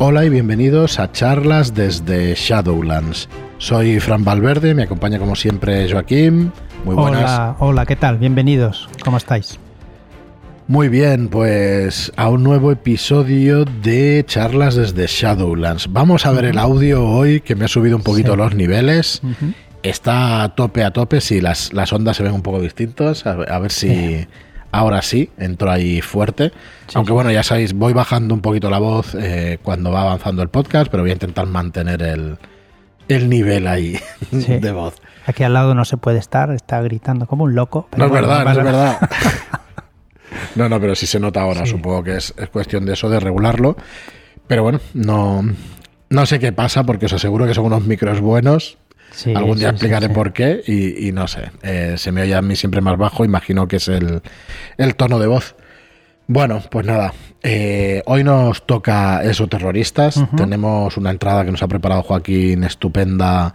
Hola y bienvenidos a charlas desde Shadowlands. Soy Fran Valverde, me acompaña como siempre Joaquín. Muy buenas. Hola, hola, ¿qué tal? Bienvenidos. ¿Cómo estáis? Muy bien, pues a un nuevo episodio de charlas desde Shadowlands. Vamos a ver el audio hoy que me ha subido un poquito Sí. los niveles. Está a tope, a tope. Sí, las, las ondas se ven un poco distintas. A ver si ahora sí entro ahí fuerte. Aunque bueno, ya sabéis, voy bajando un poquito la voz eh, cuando va avanzando el podcast, pero voy a intentar mantener el, el nivel ahí Sí. de voz. Aquí al lado no se puede estar, está gritando como un loco. pero No es verdad, no es verdad. No, no, pero sí se nota ahora. Supongo que es, es cuestión de eso, de regularlo. Pero bueno, no, no sé qué pasa porque os aseguro que son unos micros buenos. Sí, Algún día sí, explicaré sí. por qué y, y no sé. Eh, se me oye a mí siempre más bajo. Imagino que es el, el tono de voz. Bueno, pues nada. eh, hoy nos toca eso, terroristas. Tenemos una entrada que nos ha preparado Joaquín estupenda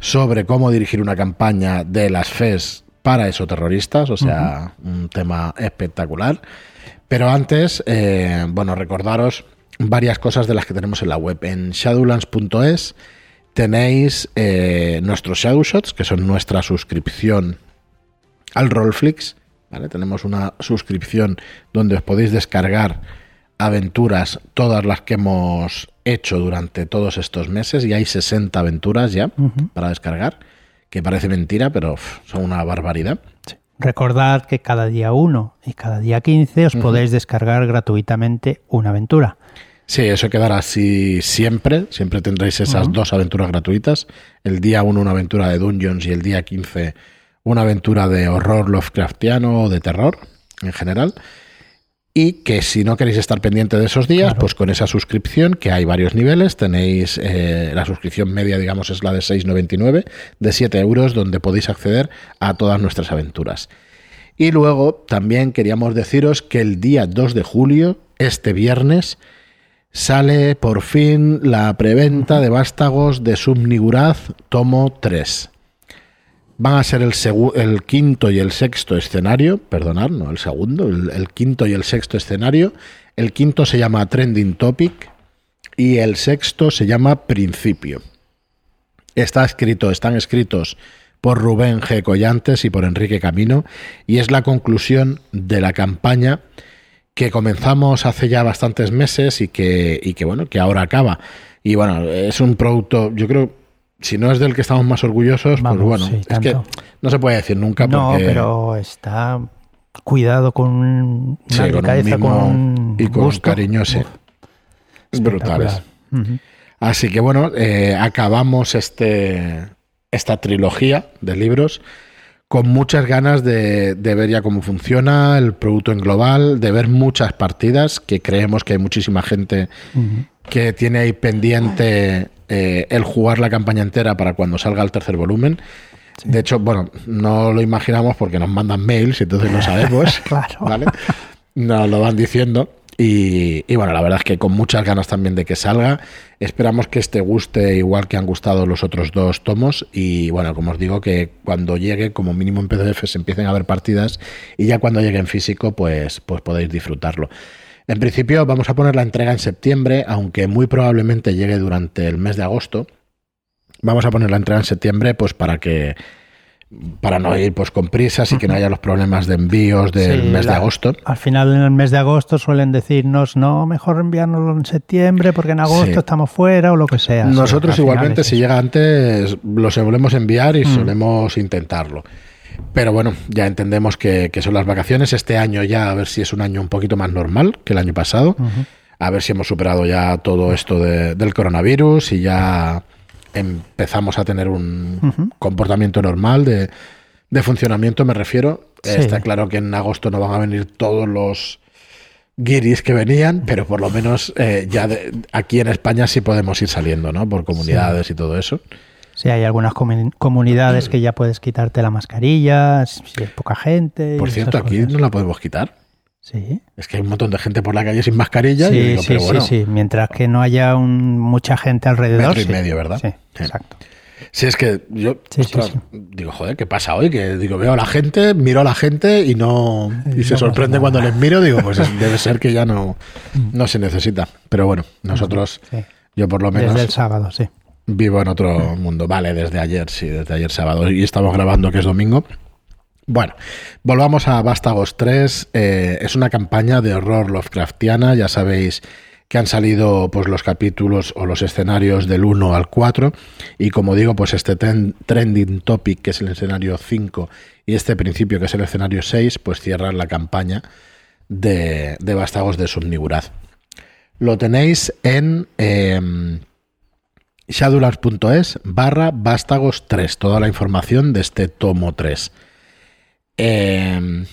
sobre cómo dirigir una campaña de las FES para esoterroristas, o sea, un tema espectacular. Pero antes, eh, bueno, recordaros varias cosas de las que tenemos en la web. En shadowlands.es tenéis eh, nuestros Shadowshots, que son nuestra suscripción al Rollflix. ¿vale? Tenemos una suscripción donde os podéis descargar aventuras, todas las que hemos hecho durante todos estos meses, y hay 60 aventuras ya para descargar, que parece mentira, pero son una barbaridad. Recordad que cada día 1 y cada día 15 os podéis descargar gratuitamente una aventura. Sí, eso quedará así siempre. Siempre tendréis esas dos aventuras gratuitas. El día 1 una aventura de Dungeons y el día 15 una aventura de horror Lovecraftiano o de terror en general. Y que si no queréis estar pendiente de esos días, Claro. pues con esa suscripción, que hay varios niveles, tenéis eh, la suscripción media, digamos, es la de 6,99, de 7 euros, donde podéis acceder a todas nuestras aventuras. Y luego también queríamos deciros que el día 2 de julio, este viernes, sale por fin la preventa de Vástagos de Subniguraz tomo 3. Van a ser el, quinto y el sexto escenario, perdonad, no el segundo, el, el quinto y el sexto escenario. El quinto se llama Trending Topic y el sexto se llama Principio. Está escrito, están escritos por Rubén G. Collantes y por Enrique Camino, y es la conclusión de la campaña que comenzamos hace ya bastantes meses y que, y que bueno, que ahora acaba. Y bueno, es un producto, yo creo, si no es del que estamos más orgullosos, Vamos, pues bueno, sí, es que no se puede decir nunca No, porque pero está cuidado con una Sí, con un con un y con gusto. cariño, sí. Uf, brutales. espectacular. Ujú. Así que bueno, eh, acabamos este, esta trilogía de libros con muchas ganas de, de ver ya cómo funciona el producto en global, de ver muchas partidas, que creemos que hay muchísima gente que tiene ahí pendiente eh, el jugar la campaña entera para cuando salga el tercer volumen. De hecho, bueno, no lo imaginamos porque nos mandan mails y entonces no sabemos. Claro. ¿vale? Nos lo van diciendo. Y, bueno, la verdad es que con muchas ganas también de que salga. Esperamos que este guste igual que han gustado los otros dos tomos. Y bueno, como os digo, que cuando llegue, como mínimo en PDF, se empiecen a ver partidas. Y ya cuando llegue en físico, pues, pues podéis disfrutarlo. En principio vamos a poner la entrega en septiembre, aunque muy probablemente llegue durante el mes de agosto. Vamos a poner la entrega en septiembre, pues para que para no ir pues con prisas y que no haya los problemas de envíos del Sí, mes de agosto. Al final, en el mes de agosto suelen decirnos, no, mejor enviárnoslo en septiembre porque en agosto Sí. estamos fuera o lo que sea. Nosotros igualmente, si llega antes, lo solemos enviar y Mm. solemos intentarlo. Pero bueno, ya entendemos que, que son las vacaciones. Este año ya a ver si es un año un poquito más normal que el año pasado. A ver si hemos superado ya todo esto de- del coronavirus y ya empezamos a tener un comportamiento normal de, de funcionamiento, me refiero. Sí. Está claro que en agosto no van a venir todos los guiris que venían, pero por lo menos eh, ya de- aquí en España sí podemos ir saliendo, ¿no? Por comunidades y todo eso. Sí, hay algunas comu- comunidades que ya puedes quitarte la mascarilla, si hay poca gente. Por cierto, aquí cosas. no la podemos quitar. Sí, Es que hay un montón de gente por la calle sin mascarilla. y sí, digo, sí, pero sí, bueno, sí. Mientras que no haya un- mucha gente alrededor. metro y sí. medio, ¿verdad? Sí, Sí. exacto. Sí, es que yo ostras, digo, joder, ¿qué pasa hoy? Que digo, veo a la gente, miro a la gente y no y Y se sorprende cuando les miro, digo, pues es- debe ser que ya no, no se necesita. Pero bueno, nosotros, yo por lo menos Desde el sábado, sí. vivo en otro mundo. Vale, desde ayer, sí, desde ayer sábado. Y estamos grabando que es domingo. Bueno, volvamos a Vástagos 3. Eh, es una campaña de horror Lovecraftiana. Ya sabéis que han salido pues, los capítulos o los escenarios del 1 al 4. Y como digo, pues este ten- trending topic, que es el escenario 5, y este principio, que es el escenario 6, pues cierran la campaña de, de Vástagos de Subniguraz. Lo tenéis en eh, shadowlands.es barra vástagos 3, toda la información de este tomo 3. Eh,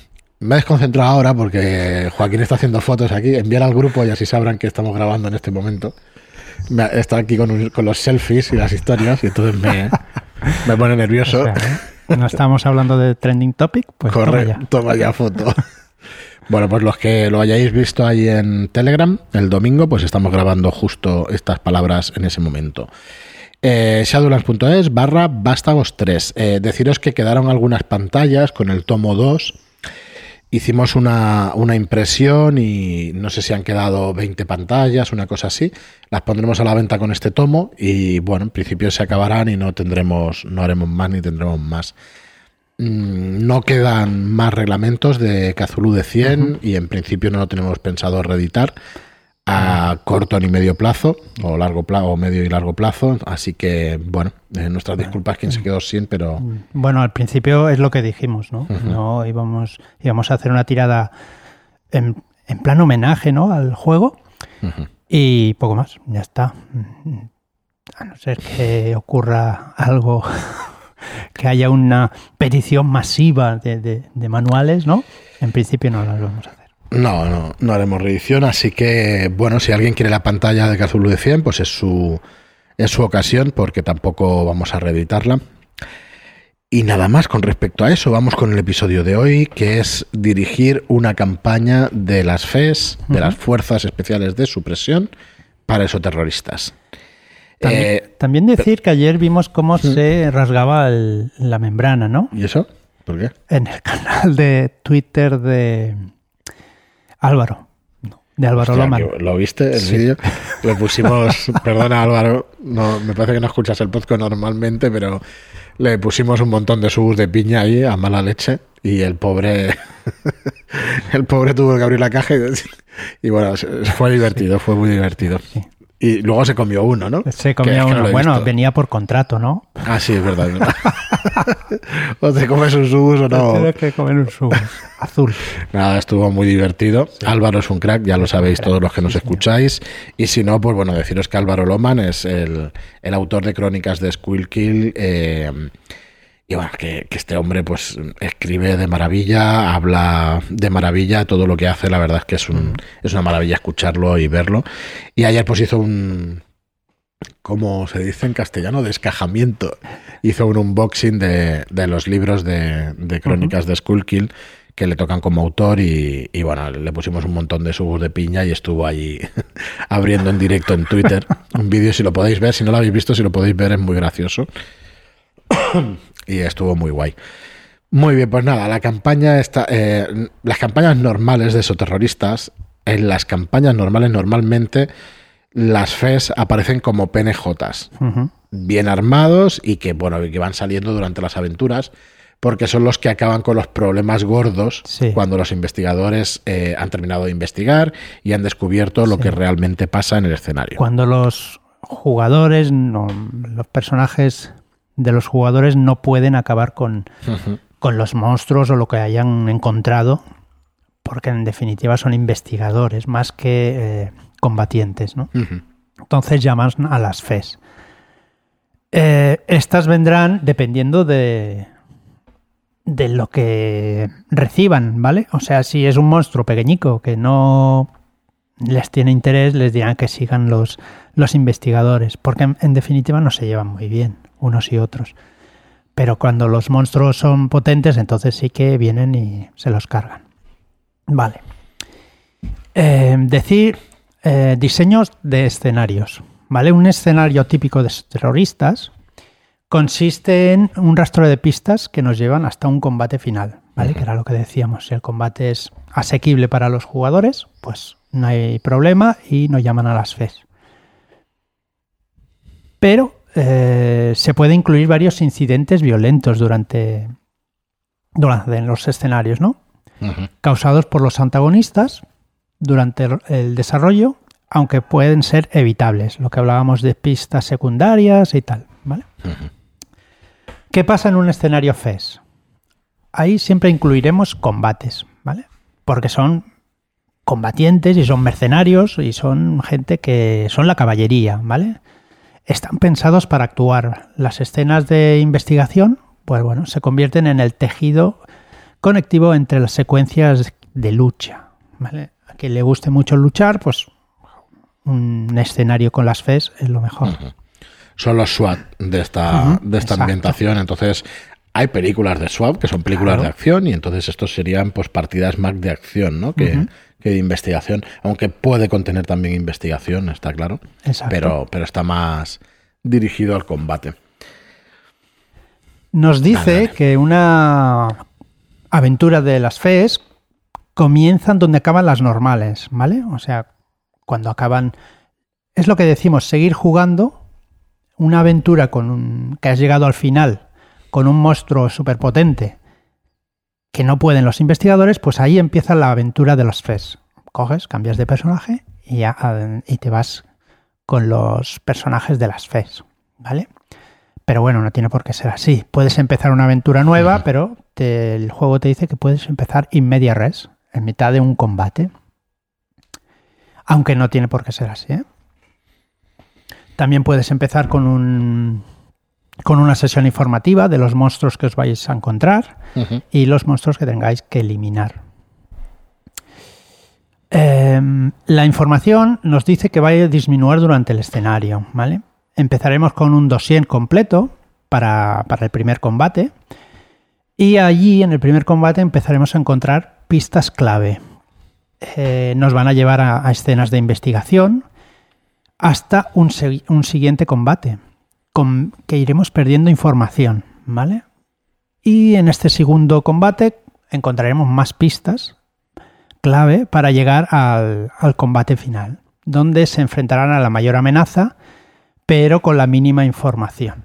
me he desconcentrado ahora porque Joaquín está haciendo fotos aquí, enviar al grupo y así sabrán que estamos grabando en este momento. Me, está aquí con, un- con los selfies y las historias y entonces me, me pone nervioso. O sea, ¿eh? No estamos hablando de trending topic, pues toma Corre, ya. toma ya foto. Bueno, pues los que lo hayáis visto ahí en Telegram el domingo, pues estamos grabando justo estas palabras en ese momento. Eh, Shadowlands.es barra Vástagos 3. Eh, deciros que quedaron algunas pantallas con el tomo 2. Hicimos una, una impresión y no sé si han quedado 20 pantallas, una cosa así. Las pondremos a la venta con este tomo y bueno, en principio se acabarán y no tendremos, no haremos más ni tendremos más. Mm, No quedan más reglamentos de Cthulhu de 100 y en principio no lo tenemos pensado reeditar a corto ni medio plazo o largo plazo o medio y largo plazo así que bueno eh, nuestras disculpas quien se quedó sin pero Bueno, al principio es lo que dijimos, ¿no? No íbamos, íbamos a hacer una tirada en, en plan homenaje, ¿no? Al juego y poco más, ya está. A no ser que ocurra algo, que haya una petición masiva de, de- de manuales, ¿no? En principio no las vamos a hacer. No no no haremos reedición así que bueno si alguien quiere la pantalla de Cthulhu de 100 pues es su es su ocasión porque tampoco vamos a reeditarla Y nada más con respecto a eso, vamos con el episodio de hoy, que es dirigir una campaña de las FES, de las Fuerzas Especiales de Supresión, para esos También, Eh, también decir que ayer vimos cómo se rasgaba el- la membrana, ¿no? ¿Y eso? ¿Por qué? En el canal de Twitter de Álvaro. De Álvaro Hostia, Loman. ¿Lo viste el Sí. vídeo? Le pusimos, perdona Álvaro, no, me parece que no escuchas el podcast normalmente, pero le pusimos un montón de subos de piña ahí a mala leche y el pobre, el pobre tuvo que abrir la caja y, y bueno, fue divertido, fue muy divertido. Sí. Y luego se comió uno, ¿no? Se Que que no uno. bueno, venía por contrato, ¿no? Ah, sí, es verdad. es verdad. o te comes un subus o no. Tienes que comer un subo azul. Nada, estuvo muy divertido. Álvaro es un crack, ya lo sabéis todos los que nos escucháis. Y si no, pues bueno, deciros que Álvaro Loman es el, el autor de crónicas de Squilkill. Eh, y bueno, que, que este hombre pues escribe de maravilla, habla de maravilla, todo lo que hace, la verdad es que es, un, es una maravilla escucharlo y verlo. Y ayer pues hizo un, ¿cómo se dice en castellano? Descajamiento. Hizo un unboxing de, de los libros de, de crónicas de Skullkill que le tocan como autor y, y, bueno, le pusimos un montón de subos de piña y estuvo allí abriendo en directo en Twitter un vídeo si lo podéis ver, si no lo habéis visto, si lo podéis ver es muy gracioso y estuvo muy guay. Muy bien, pues nada, la campaña está, eh, las campañas normales de esoterroristas, en las campañas normales normalmente las FES aparecen como PNJs, Ujú. bien armados y que bueno, que van saliendo durante las aventuras porque son los que acaban con los problemas gordos Sí. cuando los investigadores eh, han terminado de investigar y han descubierto lo que realmente pasa en el escenario. Cuando los jugadores, no, los personajes de los jugadores no pueden acabar con, con los monstruos o lo que hayan encontrado, porque en definitiva son investigadores más que eh, combatientes, ¿no? Entonces llaman a las FES. Eh, estas vendrán dependiendo de, de lo que reciban, ¿vale? O sea, si es un monstruo pequeñico que no les tiene interés, les dirán que sigan los, los investigadores, porque en, en definitiva no se llevan muy bien unos y otros. Pero cuando los monstruos son potentes, entonces sí que vienen y se los cargan. Vale. Eh, decir eh, diseños de escenarios. ¿Vale? Un escenario típico de terroristas Consiste en un rastro de pistas que nos llevan hasta un combate final, ¿vale? Que era lo que decíamos. Si el combate es asequible para los jugadores, pues no hay problema y nos llaman a las FES. Pero eh, se puede incluir varios incidentes violentos durante, durante los escenarios, ¿no? Causados por los antagonistas durante el desarrollo, aunque pueden ser evitables, lo que hablábamos de pistas secundarias y tal, ¿vale? ¿Qué pasa en un escenario FES? Ahí siempre incluiremos combates, ¿vale? Porque son combatientes y son mercenarios y son gente que son la caballería, ¿vale? Están pensados para actuar. Las escenas de investigación, pues bueno, se convierten en el tejido conectivo entre las secuencias de lucha, ¿vale? A quien le guste mucho luchar, pues un escenario con las FES es lo mejor son los SWAT de esta, de esta ambientación. Entonces, hay películas de SWAT que son películas de acción y entonces estos serían pues partidas más de acción, ¿no? Que, de investigación, aunque puede contener también investigación, está claro. Pero, pero está más dirigido al combate. Nos dice que una aventura de las FES comienzan donde acaban las normales, ¿vale? O sea, cuando acaban... Es lo que decimos, seguir jugando una aventura con un, que has llegado al final con un monstruo superpotente que no pueden los investigadores, pues ahí empieza la aventura de los FES. Coges, cambias de personaje y, y te vas con los personajes de las FES, ¿vale? Pero bueno, no tiene por qué ser así. Puedes empezar una aventura nueva, pero el juego te dice que puedes empezar in media res, en mitad de un combate. Aunque no tiene por qué ser así, ¿eh? También puedes empezar con un con una sesión informativa de los monstruos que os vais a encontrar y los monstruos que tengáis que eliminar. Em, la información nos dice que va a disminuir durante el escenario, ¿vale? Empezaremos con un dossier completo para, el primer combate y allí en el primer combate empezaremos a encontrar pistas clave. Eh, nos van a llevar a escenas de investigación, hasta un, siguiente combate, con que iremos perdiendo información, ¿vale? Y en este segundo combate encontraremos más pistas clave para llegar al, combate final, donde se enfrentarán a la mayor amenaza, pero con la mínima información.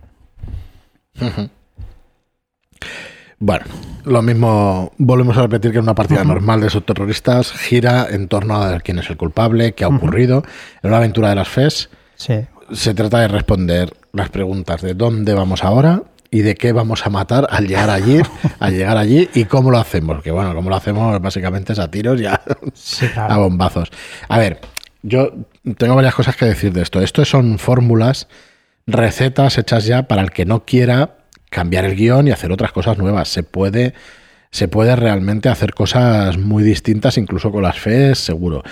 Bueno, lo mismo, volvemos a repetir que en una partida normal de esos terroristas gira en torno a quién es el culpable, qué ha ocurrido. En una aventura de las FES se trata de responder las preguntas de dónde vamos ahora y de qué vamos a matar al llegar allí, al llegar allí y cómo lo hacemos. Que bueno, cómo lo hacemos básicamente es a tiros y a, a bombazos. A ver, yo tengo varias cosas que decir de esto. Esto son fórmulas, recetas hechas ya para el que no quiera cambiar el guion y hacer otras cosas nuevas. Se puede, se puede realmente hacer cosas muy distintas, incluso con las FES, seguro.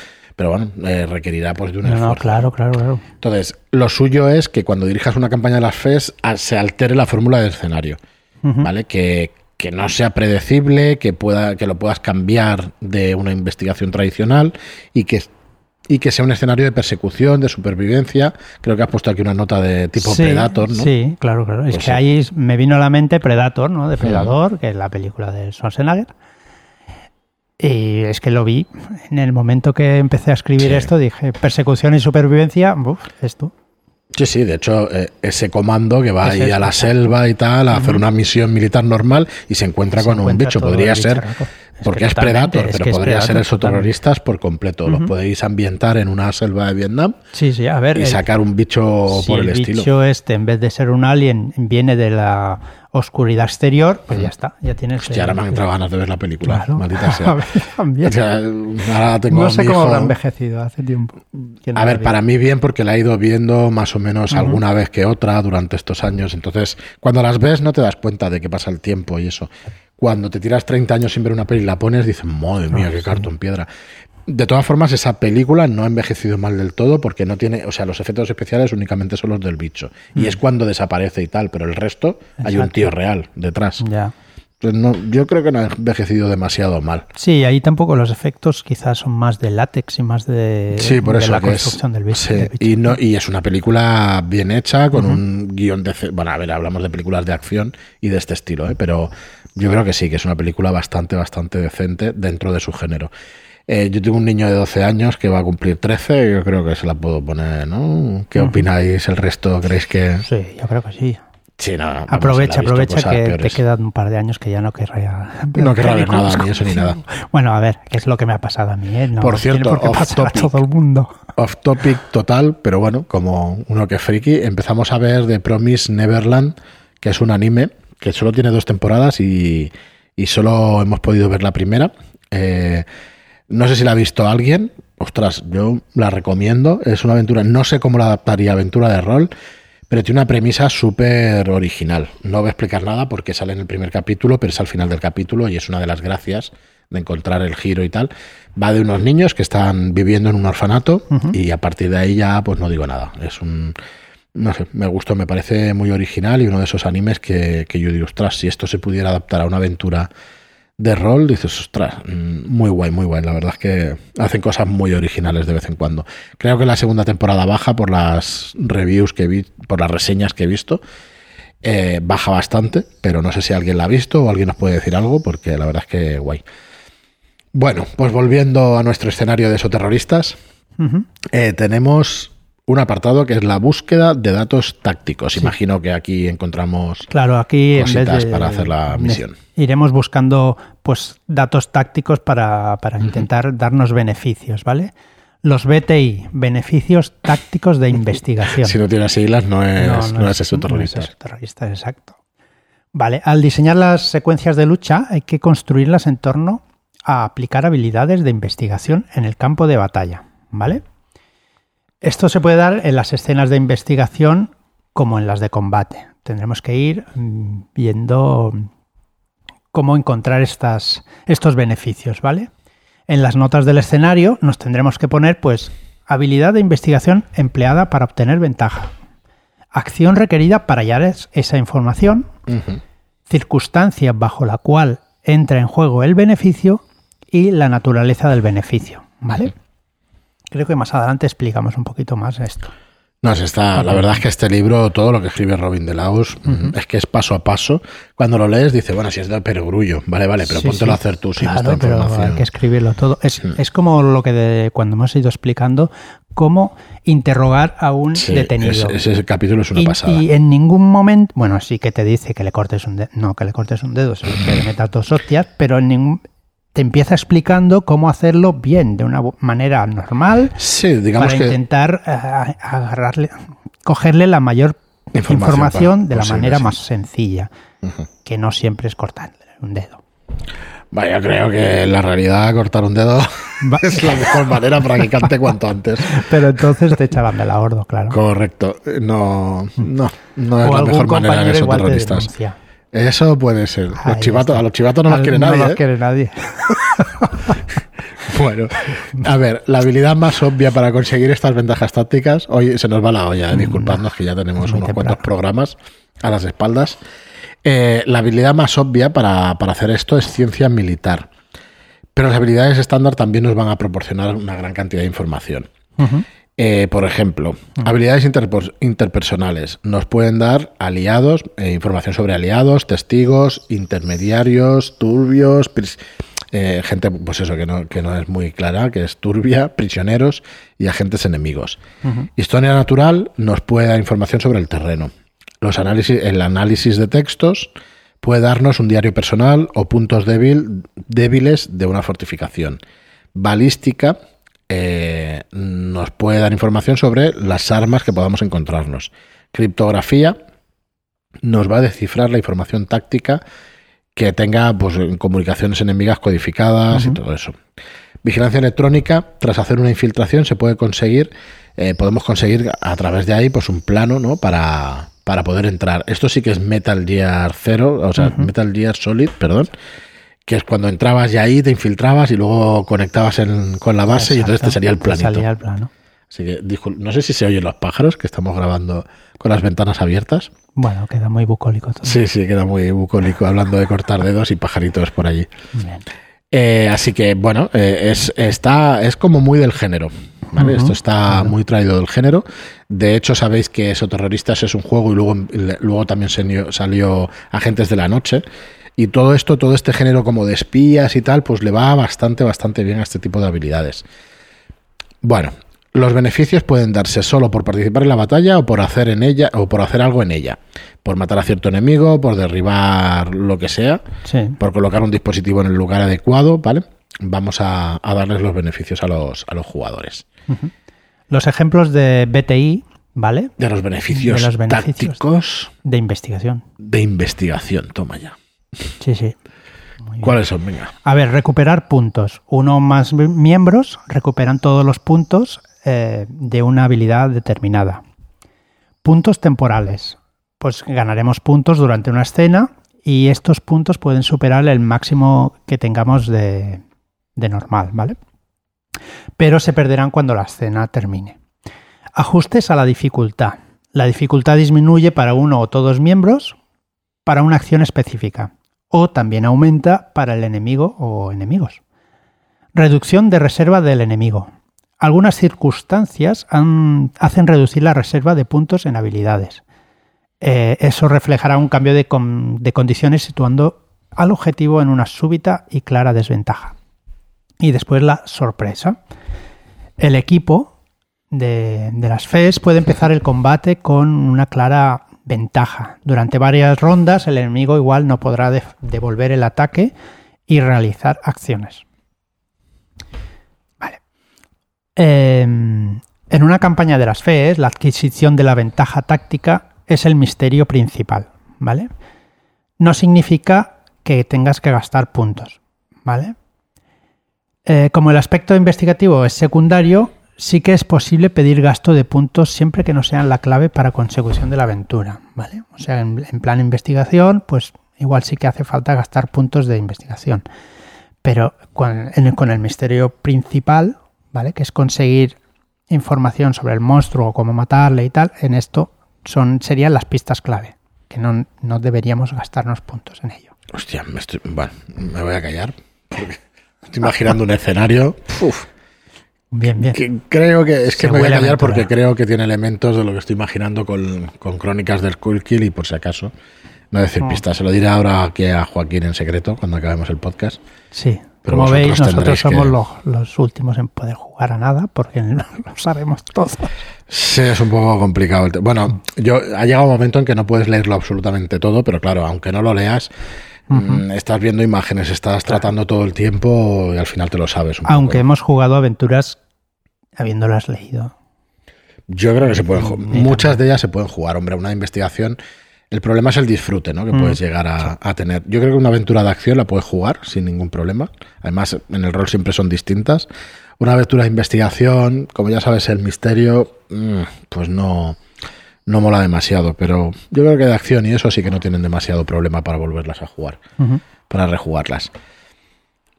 Pero bueno, eh, requerirá pues de un esfuerzo. claro, claro, claro. Entonces, lo suyo es que cuando dirijas una campaña de las FES se altere la fórmula del escenario. ¿Vale? Que, que no sea predecible, que pueda, que lo puedas cambiar de una investigación tradicional y que y que sea un escenario de persecución, de supervivencia. Creo que has puesto aquí una nota de tipo Predator, ¿no? Sí, claro, claro. es pues que ahí me vino a la mente Predator, ¿no? De Predador, que es la película de Schwarzenegger. Y es que lo vi. En el momento que empecé a escribir esto, dije, persecución y supervivencia, uf, esto. Sí, sí, de hecho, eh, ese comando que va ahí a la selva y tal, a hacer una misión militar normal y se encuentra con un bicho. Podría ser porque es, Predator, pero podría ser esos terroristas por completo. Los podéis ambientar en una selva de Vietnam sí, sí, a ver, y sacar un bicho por el, estilo. El bicho este, en vez de ser un alien, viene de la oscuridad exterior, pues ya está, ya tienes. Hostia, ahora me han entrado ganas de ver la película, maldita sea. no sé cómo habrá envejecido hace tiempo. A ver, para mí bien porque la he ido viendo más o menos alguna vez que otra durante estos años. Entonces, cuando las ves no te das cuenta de que pasa el tiempo y eso cuando te tiras 30 años sin ver una peli y la pones, dices, madre mía, qué cartón piedra. De todas formas, esa película no ha envejecido mal del todo porque no tiene, o sea, los efectos especiales únicamente son los del bicho. Y mm. es cuando desaparece y tal, pero el resto hay un tío real detrás. Ya. Pues no, yo creo que no ha envejecido demasiado mal. Sí, ahí tampoco los efectos quizás son más de látex y más de, Sí, por de eso la que es- construcción del bicho. sí, del bicho. y, no, y es una película bien hecha, con un guion de... Bueno, a ver, hablamos de películas de acción y de este estilo, ¿eh? pero yo creo que sí, que es una película bastante, bastante decente dentro de su género. Eh, yo tengo un niño de 12 años que va a cumplir 13, yo creo que se la puedo poner, ¿no? ¿Qué opináis el resto? ¿Creéis que...? Sí, yo creo que sí. Sí, no, vamos, aprovecha, aprovecha cosas que te peores. quedan un par de años que ya no querría No querrá ver nada, ni eso ni nada. Bueno, a ver, que es lo que me ha pasado a mí, ¿eh? No Por cierto, por qué off pasar a topic. todo el mundo. Off topic total, pero bueno, como uno que es friki, empezamos a ver The Promise Neverland, que es un anime que solo tiene dos temporadas y, y solo hemos podido ver la primera. Eh, no sé si la ha visto alguien. Ostras, yo la recomiendo. Es una aventura, no sé cómo la adaptaría a aventura de rol, pero tiene una premisa súper original. No voy a explicar nada porque sale en el primer capítulo, pero es al final del capítulo y es una de las gracias de encontrar el giro y tal. Va de unos niños que están viviendo en un orfanato y a partir de ahí ya pues no digo nada. Es un... No sé, me gustó, me parece muy original y uno de esos animes que, que yo digo, ostras, si esto se pudiera adaptar a una aventura de rol, dices, ostras, mm, muy guay, muy guay. La verdad es que hacen cosas muy originales de vez en cuando. Creo que la segunda temporada baja por las reviews que vi, por las reseñas que he visto. eh, baja bastante, pero no sé si alguien la ha visto o alguien nos puede decir algo, porque la verdad es que guay. Bueno, pues volviendo a nuestro escenario de esoterroristas, Ujú. eh, tenemos un apartado que es la búsqueda de datos tácticos. Imagino que aquí encontramos Claro, aquí en Cositas de, para hacer la misión. iremos buscando pues datos tácticos para, para intentar darnos beneficios, ¿vale? Los BTI, beneficios tácticos de investigación. Si no tiene siglas, no es, no, es no es esoterrorista, exacto. Vale, al diseñar las secuencias de lucha hay que construirlas en torno a aplicar habilidades de investigación en el campo de batalla, ¿vale? Esto se puede dar en las escenas de investigación como en las de combate. Tendremos que ir mm, viendo cómo encontrar estas, estos beneficios, ¿vale? En las notas del escenario nos tendremos que poner, pues, habilidad de investigación empleada para obtener ventaja, acción requerida para hallar es- esa información, circunstancia bajo la cual entra en juego el beneficio y la naturaleza del beneficio, ¿vale? Creo que más adelante explicamos un poquito más esto. No, se está, la verdad es que este libro, todo lo que escribe Robin de Laus, mm, es que es paso a paso. Cuando lo lees, dice, bueno, si es de perogrullo, vale, vale, pero Sí, póntelo sí. a hacer tú sin Claro, esta pero información. hay que escribirlo todo. Es, es como lo que de- cuando hemos ido explicando cómo interrogar a un detenido. ese, ese capítulo es una y, pasada. y en ningún momento, bueno, sí que te dice que le cortes un dedo, no que le cortes un dedo, sino que le metas dos hostias, pero en ningún, te empieza explicando cómo hacerlo bien, de una manera normal, sí, digamos para que intentar eh, agarrarle, cogerle la mayor Información de la posible, manera sí. más sencilla, que no siempre es cortarle un dedo. Vaya, creo que en la realidad cortar un dedo Va- es la mejor manera para que cante cuanto antes. Pero entonces te echaban de la gordo, claro. Correcto. No, no, no es o la algún mejor manera en esos igual te terroristas. denuncia. Eso puede ser. Los Ahí chivatos, está. a los chivatos no los Al- quiere no nadie. los ¿eh? quiere nadie. Bueno, a ver, la habilidad más obvia para conseguir estas ventajas tácticas, hoy se nos va la olla, eh, disculpadnos que ya tenemos muy unos temprano. cuantos programas a las espaldas. Eh, la habilidad más obvia para, para hacer esto es ciencia militar, pero las habilidades estándar también nos van a proporcionar una gran cantidad de información. Eh, por ejemplo, habilidades interpersonales. Nos pueden dar aliados, eh, información sobre aliados, testigos, intermediarios, turbios, eh, gente, pues eso, que no, que no es muy clara, que es turbia, prisioneros y agentes enemigos. Historia natural nos puede dar información sobre el terreno. Los análisis, el análisis de textos puede darnos un diario personal o puntos débil- débiles de una fortificación. Balística eh, nos puede dar información sobre las armas que podamos encontrarnos. Criptografía nos va a descifrar la información táctica que tenga pues, comunicaciones enemigas codificadas y todo eso. Vigilancia electrónica, tras hacer una infiltración, se puede conseguir, eh, podemos conseguir a través de ahí pues un plano ¿no? para, para poder entrar. Esto sí que es Metal Gear 0, o sea. Metal Gear Solid, perdón, que es cuando entrabas ya ahí, te infiltrabas y luego conectabas en- con la base y entonces te salía el planito. salía el plano. Así que no sé si se oyen los pájaros, que estamos grabando con las ventanas abiertas. Bueno, queda muy bucólico todo. Sí, sí, queda muy bucólico hablando de cortar dedos y pajaritos por allí. Bien. Eh, así que, bueno, eh, es, está, es como muy del género. Esto está claro. muy traído del género. De hecho, sabéis que Exoterroristas es un juego y luego, luego también salió, salió Agentes de la Noche. Y todo esto, todo este género como de espías y tal, pues le va bastante, bastante bien a este tipo de habilidades. Bueno, los beneficios pueden darse solo por participar en la batalla o por hacer en ella o por hacer algo en ella, por matar a cierto enemigo, por derribar lo que sea, Sí. por colocar un dispositivo en el lugar adecuado, ¿vale? Vamos a, a darles los beneficios a los, a los jugadores. Los ejemplos de BTI, ¿vale? De los beneficios, De los beneficios. tácticos De investigación. de investigación. Toma ya. Sí, sí. Muy bien. ¿Cuáles son? Venga. A ver, recuperar puntos. Uno o más mi- miembros recuperan todos los puntos eh, de una habilidad determinada. Puntos temporales. Pues ganaremos puntos durante una escena y estos puntos pueden superar el máximo que tengamos de, de normal, ¿vale? Pero se perderán cuando la escena termine. Ajustes a la dificultad. La dificultad disminuye para uno o todos miembros para una acción específica o también aumenta para el enemigo o enemigos. Reducción de reserva del enemigo. Algunas circunstancias hacen reducir la reserva de puntos en habilidades. Eh, eso reflejará un cambio de condiciones situando al objetivo en una súbita y clara desventaja. Y después la sorpresa. El equipo de, de las FES puede empezar el combate con una clara ventaja. Durante varias rondas el enemigo igual no podrá devolver el ataque y realizar acciones. Em, en una campaña de las FES, la adquisición de la ventaja táctica es el misterio principal, ¿vale? No significa que tengas que gastar puntos, ¿vale? Eh, como el aspecto investigativo es secundario, sí que es posible pedir gasto de puntos siempre que no sean la clave para consecución de la aventura, ¿vale? O sea, en, en plan investigación, pues igual sí que hace falta gastar puntos de investigación. Pero con, en el, con el misterio principal, ¿vale? Que es conseguir información sobre el monstruo o cómo matarle y tal, en esto son, serían las pistas clave, que no, no deberíamos gastarnos puntos en ello. Hostia, me estoy. Bueno, me voy a callar. porque estoy imaginando un escenario. Uf, Bien, bien. que creo que. Es que Se me voy a callar porque creo que tiene elementos de lo que estoy imaginando con, con Crónicas del Cool Kill y por si acaso. No decir Mm. pistas, se lo diré ahora aquí a Joaquín en secreto cuando acabemos el podcast. Sí, Pero como veis, nosotros somos que- los, los últimos en poder jugar a nada porque no lo sabemos todo. Sí, es un poco complicado. el Bueno, yo ha llegado un momento en que no puedes leerlo absolutamente todo, pero claro, aunque no lo leas, mm, estás viendo imágenes, estás tratando todo el tiempo y al final te lo sabes. Un Aunque poco. hemos jugado aventuras habiéndolas leído. Yo creo que se pueden ju- Mm, y muchas de ellas se pueden jugar, hombre, una investigación. El problema es el disfrute, ¿no? Que Mm. puedes llegar a, a tener. Yo creo que una aventura de acción la puedes jugar sin ningún problema. Además, en el rol siempre son distintas. Una aventura de investigación, como ya sabes, el misterio, mm, pues no, no mola demasiado. Pero yo creo que de acción y eso sí que no tienen demasiado problema para volverlas a jugar, para rejugarlas.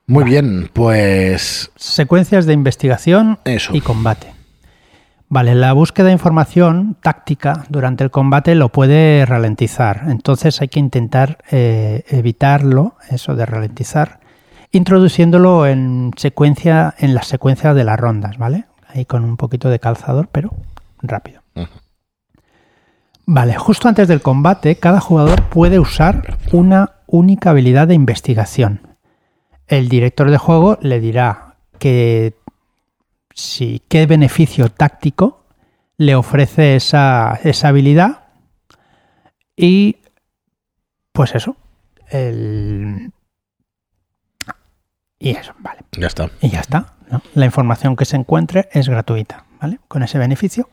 Muy bien, pues Secuencias de investigación Eso. y combate. Vale, la búsqueda de información táctica durante el combate lo puede ralentizar. Entonces hay que intentar eh, evitarlo, eso de ralentizar, introduciéndolo en secuencia, en la secuencia de las rondas, ¿vale? Ahí con un poquito de calzador, pero rápido. Vale, justo antes del combate, cada jugador puede usar una única habilidad de investigación. El director de juego le dirá que si qué beneficio táctico le ofrece esa, esa habilidad y pues eso. El... Y eso, vale. ya está. Y ya está. ¿no? La información que se encuentre es gratuita, ¿vale? Con ese beneficio.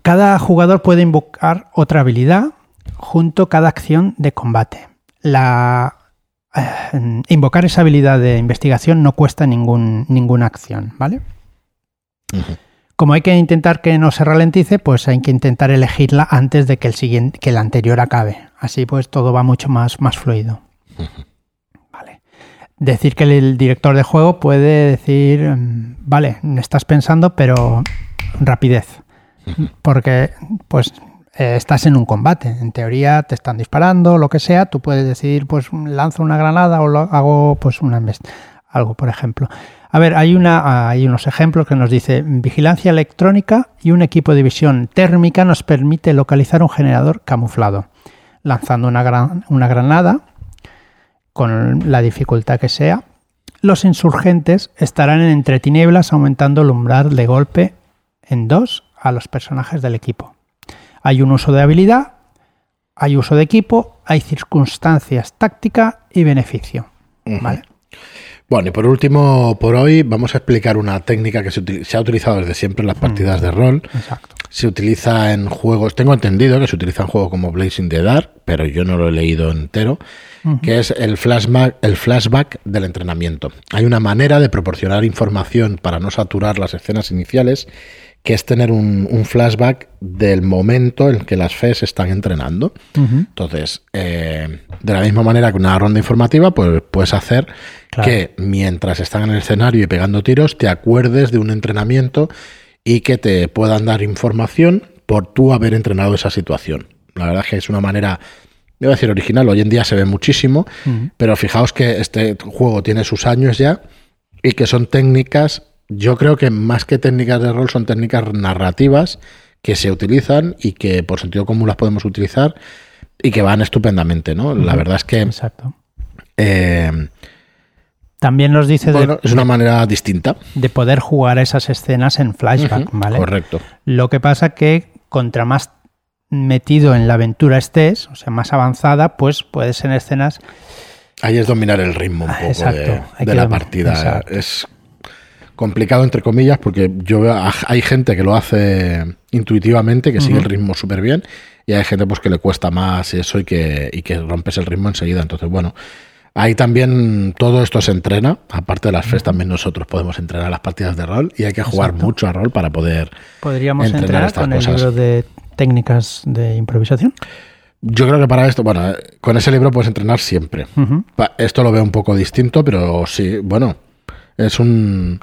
Cada jugador puede invocar otra habilidad junto a cada acción de combate. La, invocar esa habilidad de investigación no cuesta ningún, ninguna acción, ¿vale? Como hay que intentar que no se ralentice, pues hay que intentar elegirla antes de que el siguiente, que el anterior acabe. Así pues todo va mucho más, más fluido. Vale. decir que el director de juego puede decir, mm, vale, estás pensando, pero rapidez. Porque, pues, eh, estás en un combate. En teoría te están disparando, lo que sea. Tú puedes decir, pues, lanzo una granada o hago, pues, una algo, por ejemplo. A ver, hay, una, hay unos ejemplos que nos dice, vigilancia electrónica y un equipo de visión térmica nos permite localizar un generador camuflado. Lanzando una, una granada, con la dificultad que sea, los insurgentes estarán en entre tinieblas aumentando el umbral de golpe en dos a los personajes del equipo. Hay un uso de habilidad, hay uso de equipo, hay circunstancias táctica y beneficio. ¿vale? Bueno, y por último, por hoy vamos a explicar una técnica que se, ha utilizado desde siempre en las partidas de rol. Exacto. Se utiliza en juegos, tengo entendido que se utiliza en juegos como Blazing the Dark, pero yo no lo he leído entero, que es el flashback, el flashback del entrenamiento. Hay una manera de proporcionar información para no saturar las escenas iniciales que es tener un, flashback del momento en que las FES están entrenando. Entonces, eh, de la misma manera que una ronda informativa, pues puedes hacer que mientras están en el escenario y pegando tiros, te acuerdes de un entrenamiento y que te puedan dar información por tú haber entrenado esa situación. La verdad es que es una manera, voy a decir original, hoy en día se ve muchísimo, pero fijaos que este juego tiene sus años ya y que son técnicas yo creo que más que técnicas de rol son técnicas narrativas que se utilizan y que por sentido común las podemos utilizar y que van estupendamente, ¿no? La verdad es que... Exacto. Eh, También nos dice bueno, es una manera distinta de poder jugar esas escenas en flashback, ¿vale? Correcto. Lo que pasa que contra más metido en la aventura estés, o sea, más avanzada, pues puedes en escenas... Ahí es dominar el ritmo un poco de, la partida. Es complicado entre comillas porque yo veo hay gente que lo hace intuitivamente que sigue el ritmo súper bien y hay gente pues que le cuesta más eso y que, y que rompes el ritmo enseguida. Entonces bueno ahí también todo esto se entrena. Aparte de las FES también nosotros podemos entrenar las partidas de rol y hay que jugar mucho a rol para poder podríamos entrenar, con el libro de técnicas de improvisación yo creo que para esto, bueno, con ese libro puedes entrenar siempre. Esto lo veo un poco distinto, pero sí, bueno, es un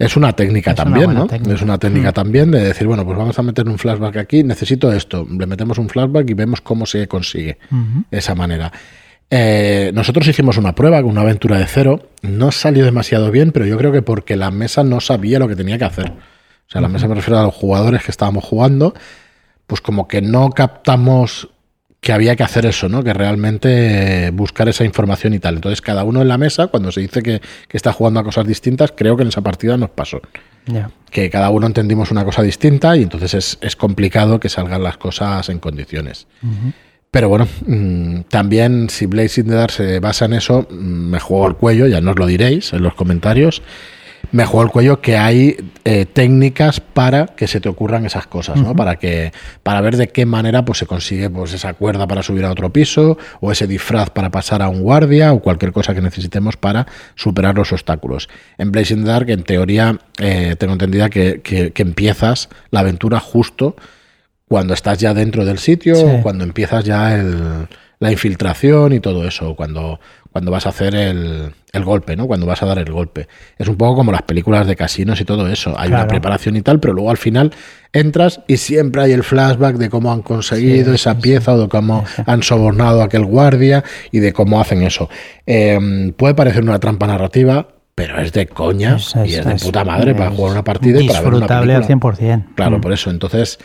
es una técnica también, ¿no? Es una técnica mm. también de decir, bueno, pues vamos a meter un flashback aquí, necesito esto, le metemos un flashback y vemos cómo se consigue esa manera. Eh, nosotros hicimos una prueba con una aventura de cero, no salió demasiado bien, pero yo creo que porque la mesa no sabía lo que tenía que hacer. O sea, la mesa me refiero a los jugadores que estábamos jugando, pues como que no captamos que había que hacer eso, ¿no? Que realmente buscar esa información y tal. Entonces, cada uno en la mesa, cuando se dice que, está jugando a cosas distintas, creo que en esa partida nos pasó. Que cada uno entendimos una cosa distinta y entonces es, complicado que salgan las cosas en condiciones. Pero bueno, mm, también si Blazing the Dark se basa en eso, mm, me juego el cuello, ya nos lo diréis en los comentarios me juego el cuello que hay eh, técnicas para que se te ocurran esas cosas, ¿no? Para que para ver de qué manera pues se consigue pues esa cuerda para subir a otro piso o ese disfraz para pasar a un guardia o cualquier cosa que necesitemos para superar los obstáculos. En Blazing Dark, en teoría, eh, tengo entendida que, que, empiezas la aventura justo cuando estás ya dentro del sitio o cuando empiezas ya el, la infiltración y todo eso, cuando cuando vas a hacer el, el, golpe, ¿no? Cuando vas a dar el golpe. Es un poco como las películas de casinos y todo eso. Hay una preparación y tal, pero luego al final entras y siempre hay el flashback de cómo han conseguido esa pieza o de cómo han sobornado a aquel guardia y de cómo hacen eso. Em, puede parecer una trampa narrativa, pero es de coña y es de puta madre para jugar una partida y para ver una película. al 100%. Claro, mm. por eso. Entonces,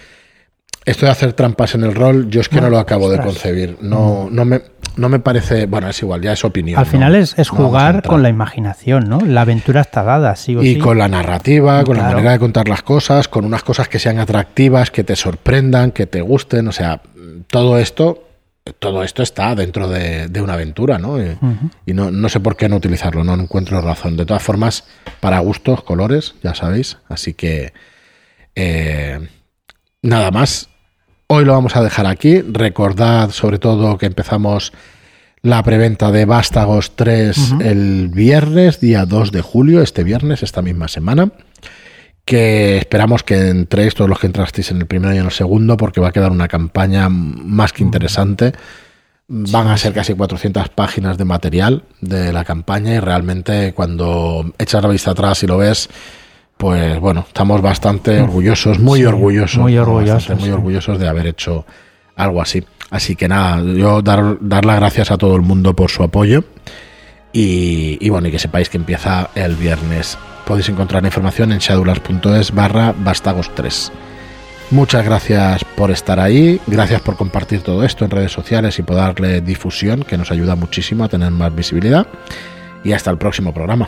esto de hacer trampas en el rol, yo es que no, lo acabo de concebir. No, no, me, no me parece. Bueno, es igual, ya es opinión. Al final es, jugar con la imaginación, ¿no? La aventura está dada, sí o y con la narrativa, con la manera de contar las cosas, con unas cosas que sean atractivas, que te sorprendan, que te gusten. O sea, todo esto. Todo esto está dentro de, una aventura, ¿no? Y, no, no, sé por qué no utilizarlo, no encuentro razón. De todas formas, para gustos, colores, ya sabéis. Así que. Eh, nada más Hoy lo vamos a dejar aquí. Recordad sobre todo que empezamos la preventa de Vástagos 3 el viernes, día 2 de julio, este viernes, esta misma semana. Que esperamos que entréis todos los que entrasteis en el primero y en el segundo, porque va a quedar una campaña más que interesante. Van a ser casi 400 páginas de material de la campaña y realmente cuando echas la vista atrás y lo ves, pues bueno, estamos bastante orgullosos, muy orgullosos. Muy orgullosos. Muy orgullosos de haber hecho algo así. Así que nada, yo dar, dar las gracias a todo el mundo por su apoyo. Y, y, bueno, y que sepáis que empieza el viernes. Podéis encontrar la información en shadulars.es barra bastagos 3. Muchas gracias por estar ahí, gracias por compartir todo esto en redes sociales y por darle difusión, que nos ayuda muchísimo a tener más visibilidad. Y hasta el próximo programa.